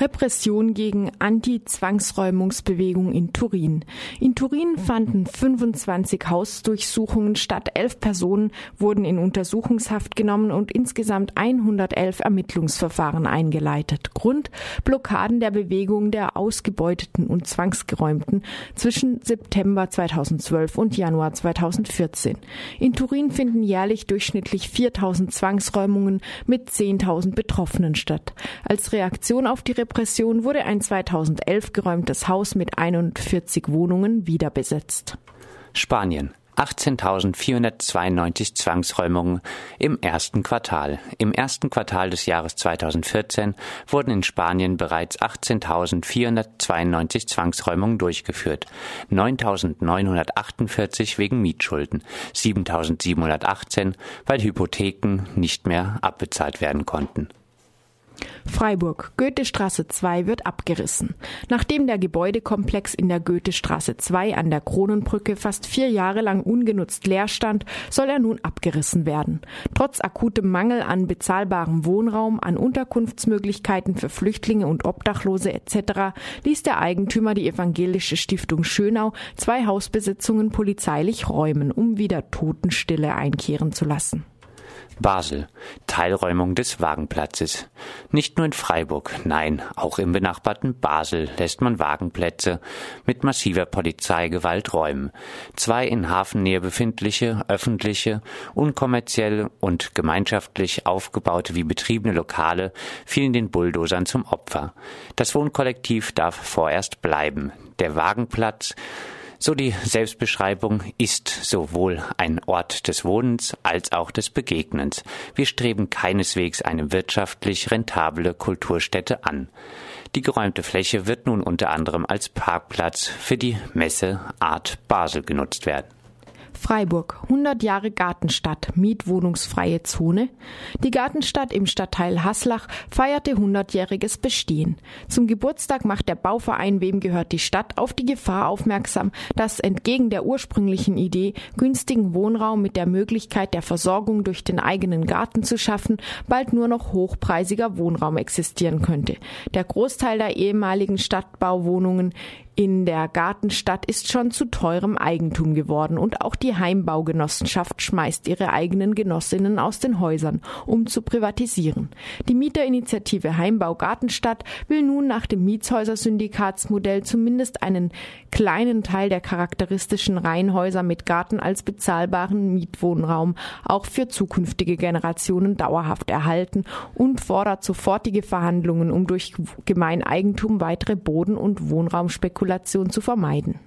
Repression gegen Anti-Zwangsräumungsbewegung in Turin. In Turin fanden 25 Hausdurchsuchungen statt. Elf Personen wurden in Untersuchungshaft genommen und insgesamt 111 Ermittlungsverfahren eingeleitet. Grund Blockaden der Bewegung der Ausgebeuteten und Zwangsgeräumten zwischen September 2012 und Januar 2014. In Turin finden jährlich durchschnittlich 4000 Zwangsräumungen mit 10.000 Betroffenen statt. Als Reaktion auf die Repression wurde ein 2011 geräumtes Haus mit 41 Wohnungen wiederbesetzt. Spanien. 18.492 Zwangsräumungen im ersten Quartal. Im ersten Quartal des Jahres 2014 wurden in Spanien bereits 18.492 Zwangsräumungen durchgeführt. 9.948 wegen Mietschulden, 7.718, weil Hypotheken nicht mehr abbezahlt werden konnten. Freiburg. Goethestraße 2 wird abgerissen. Nachdem der Gebäudekomplex in der Goethestraße 2 an der Kronenbrücke fast vier Jahre lang ungenutzt leer stand, soll er nun abgerissen werden. Trotz akutem Mangel an bezahlbarem Wohnraum, an Unterkunftsmöglichkeiten für Flüchtlinge und Obdachlose etc. ließ der Eigentümer die evangelische Stiftung Schönau zwei Hausbesitzungen polizeilich räumen, um wieder Totenstille einkehren zu lassen. Basel. Teilräumung des Wagenplatzes. Nicht nur in Freiburg, nein, auch im benachbarten Basel lässt man Wagenplätze mit massiver Polizeigewalt räumen. Zwei in Hafennähe befindliche, öffentliche, unkommerziell und gemeinschaftlich aufgebaute wie betriebene Lokale fielen den Bulldozern zum Opfer. Das Wohnkollektiv darf vorerst bleiben. Der Wagenplatz so die Selbstbeschreibung ist sowohl ein Ort des Wohnens als auch des Begegnens. Wir streben keineswegs eine wirtschaftlich rentable Kulturstätte an. Die geräumte Fläche wird nun unter anderem als Parkplatz für die Messe Art Basel genutzt werden. Freiburg, 100 Jahre Gartenstadt, mietwohnungsfreie Zone. Die Gartenstadt im Stadtteil Haslach feierte 100-jähriges Bestehen. Zum Geburtstag macht der Bauverein Wem gehört die Stadt auf die Gefahr aufmerksam, dass entgegen der ursprünglichen Idee, günstigen Wohnraum mit der Möglichkeit der Versorgung durch den eigenen Garten zu schaffen, bald nur noch hochpreisiger Wohnraum existieren könnte. Der Großteil der ehemaligen Stadtbauwohnungen in der Gartenstadt ist schon zu teurem Eigentum geworden und auch die Heimbaugenossenschaft schmeißt ihre eigenen Genossinnen aus den Häusern, um zu privatisieren. Die Mieterinitiative Heimbau Gartenstadt will nun nach dem Mietshäuser-Syndikatsmodell zumindest einen kleinen Teil der charakteristischen Reihenhäuser mit Garten als bezahlbaren Mietwohnraum auch für zukünftige Generationen dauerhaft erhalten und fordert sofortige Verhandlungen, um durch Gemeineigentum weitere Boden- und Wohnraumspekulationen Spekulation zu vermeiden.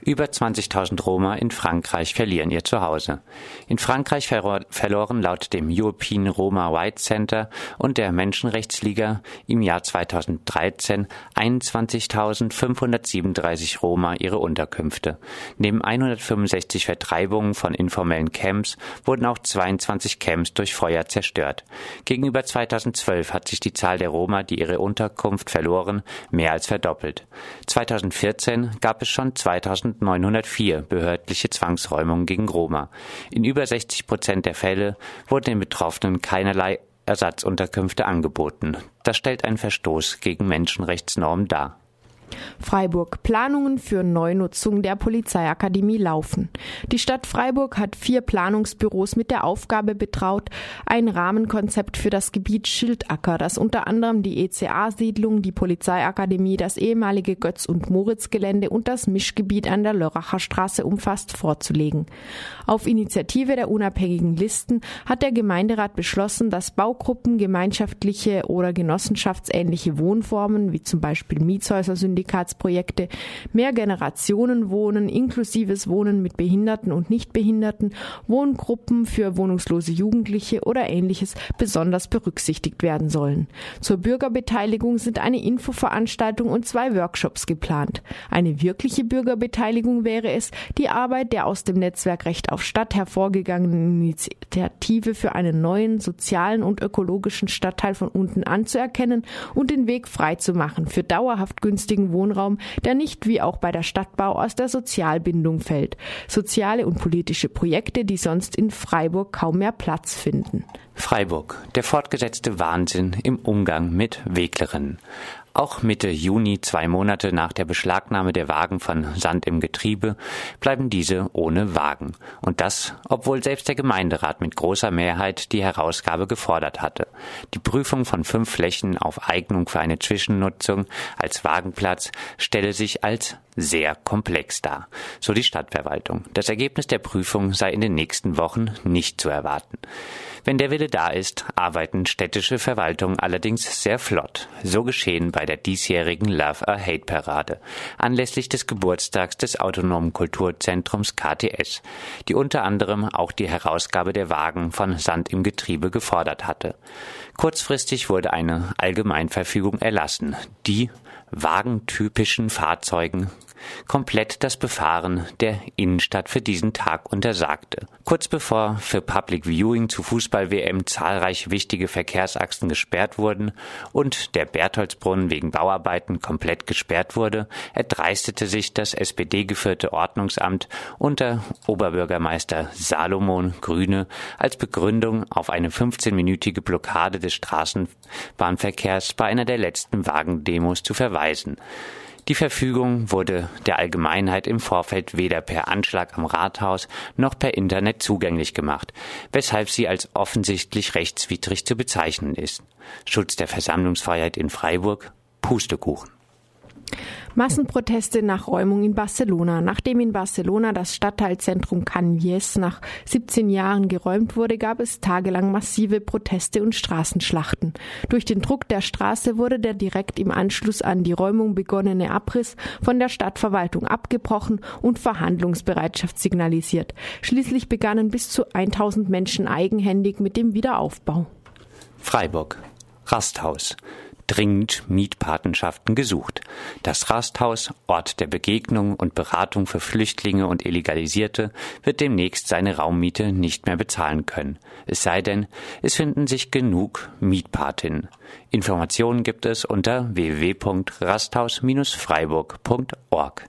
Über 20.000 Roma in Frankreich verlieren ihr Zuhause. In Frankreich verloren laut dem European Roma White Center und der Menschenrechtsliga im Jahr 2013 21.537 Roma ihre Unterkünfte. Neben 165 Vertreibungen von informellen Camps wurden auch 22 Camps durch Feuer zerstört. Gegenüber 2012 hat sich die Zahl der Roma, die ihre Unterkunft verloren, mehr als verdoppelt. 2014 gab es schon 2000 1904 behördliche Zwangsräumungen gegen Roma. In über 60 Prozent der Fälle wurden den Betroffenen keinerlei Ersatzunterkünfte angeboten. Das stellt einen Verstoß gegen Menschenrechtsnormen dar. Freiburg. Planungen für Neunutzung der Polizeiakademie laufen. Die Stadt Freiburg hat vier Planungsbüros mit der Aufgabe betraut, ein Rahmenkonzept für das Gebiet Schildacker, das unter anderem die ECA-Siedlung, die Polizeiakademie, das ehemalige Götz- und Moritz-Gelände und das Mischgebiet an der Lörracher Straße umfasst, vorzulegen. Auf Initiative der unabhängigen Listen hat der Gemeinderat beschlossen, dass Baugruppen gemeinschaftliche oder genossenschaftsähnliche Wohnformen, wie zum Beispiel Mietshäuser, Syndikatsprojekte, mehr Generationen wohnen, inklusives Wohnen mit Behinderten und Nichtbehinderten, Wohngruppen für wohnungslose Jugendliche oder ähnliches besonders berücksichtigt werden sollen. Zur Bürgerbeteiligung sind eine Infoveranstaltung und zwei Workshops geplant. Eine wirkliche Bürgerbeteiligung wäre es, die Arbeit der aus dem Netzwerk Recht auf Stadt hervorgegangenen Initiative für einen neuen sozialen und ökologischen Stadtteil von unten anzuerkennen und den Weg frei zu machen für dauerhaft günstigen Wohnraum, der nicht wie auch bei der Stadtbau aus der Sozialbindung fällt. Soziale und politische Projekte, die sonst in Freiburg kaum mehr Platz finden. Freiburg. Der fortgesetzte Wahnsinn im Umgang mit Weglerinnen. Auch Mitte Juni, zwei Monate nach der Beschlagnahme der Wagen von Sand im Getriebe, bleiben diese ohne Wagen. Und das, obwohl selbst der Gemeinderat mit großer Mehrheit die Herausgabe gefordert hatte. Die Prüfung von fünf Flächen auf Eignung für eine Zwischennutzung als Wagenplatz stelle sich als sehr komplex dar, so die Stadtverwaltung. Das Ergebnis der Prüfung sei in den nächsten Wochen nicht zu erwarten. Wenn der Wille da ist, arbeiten städtische Verwaltungen allerdings sehr flott. So geschehen bei der diesjährigen Love a Hate Parade anlässlich des Geburtstags des autonomen Kulturzentrums KTS, die unter anderem auch die Herausgabe der Wagen von Sand im Getriebe gefordert hatte. Kurzfristig wurde eine Allgemeinverfügung erlassen, die wagentypischen Fahrzeugen komplett das Befahren der Innenstadt für diesen Tag untersagte. Kurz bevor für Public Viewing zu Fußball-WM zahlreiche wichtige Verkehrsachsen gesperrt wurden und der Bertholdsbrunnen wegen Bauarbeiten komplett gesperrt wurde, erdreistete sich das SPD-geführte Ordnungsamt unter Oberbürgermeister Salomon Grüne als Begründung auf eine 15-minütige Blockade des Straßenbahnverkehrs bei einer der letzten Wagendemos zu verweisen. Die Verfügung wurde der Allgemeinheit im Vorfeld weder per Anschlag am Rathaus noch per Internet zugänglich gemacht, weshalb sie als offensichtlich rechtswidrig zu bezeichnen ist. Schutz der Versammlungsfreiheit in Freiburg Pustekuchen. Massenproteste nach Räumung in Barcelona. Nachdem in Barcelona das Stadtteilzentrum Canyes nach 17 Jahren geräumt wurde, gab es tagelang massive Proteste und Straßenschlachten. Durch den Druck der Straße wurde der direkt im Anschluss an die Räumung begonnene Abriss von der Stadtverwaltung abgebrochen und Verhandlungsbereitschaft signalisiert. Schließlich begannen bis zu 1000 Menschen eigenhändig mit dem Wiederaufbau. Freiburg Rasthaus dringend Mietpatenschaften gesucht. Das Rasthaus, Ort der Begegnung und Beratung für Flüchtlinge und Illegalisierte, wird demnächst seine Raummiete nicht mehr bezahlen können. Es sei denn, es finden sich genug Mietpatinnen. Informationen gibt es unter www.rasthaus-freiburg.org.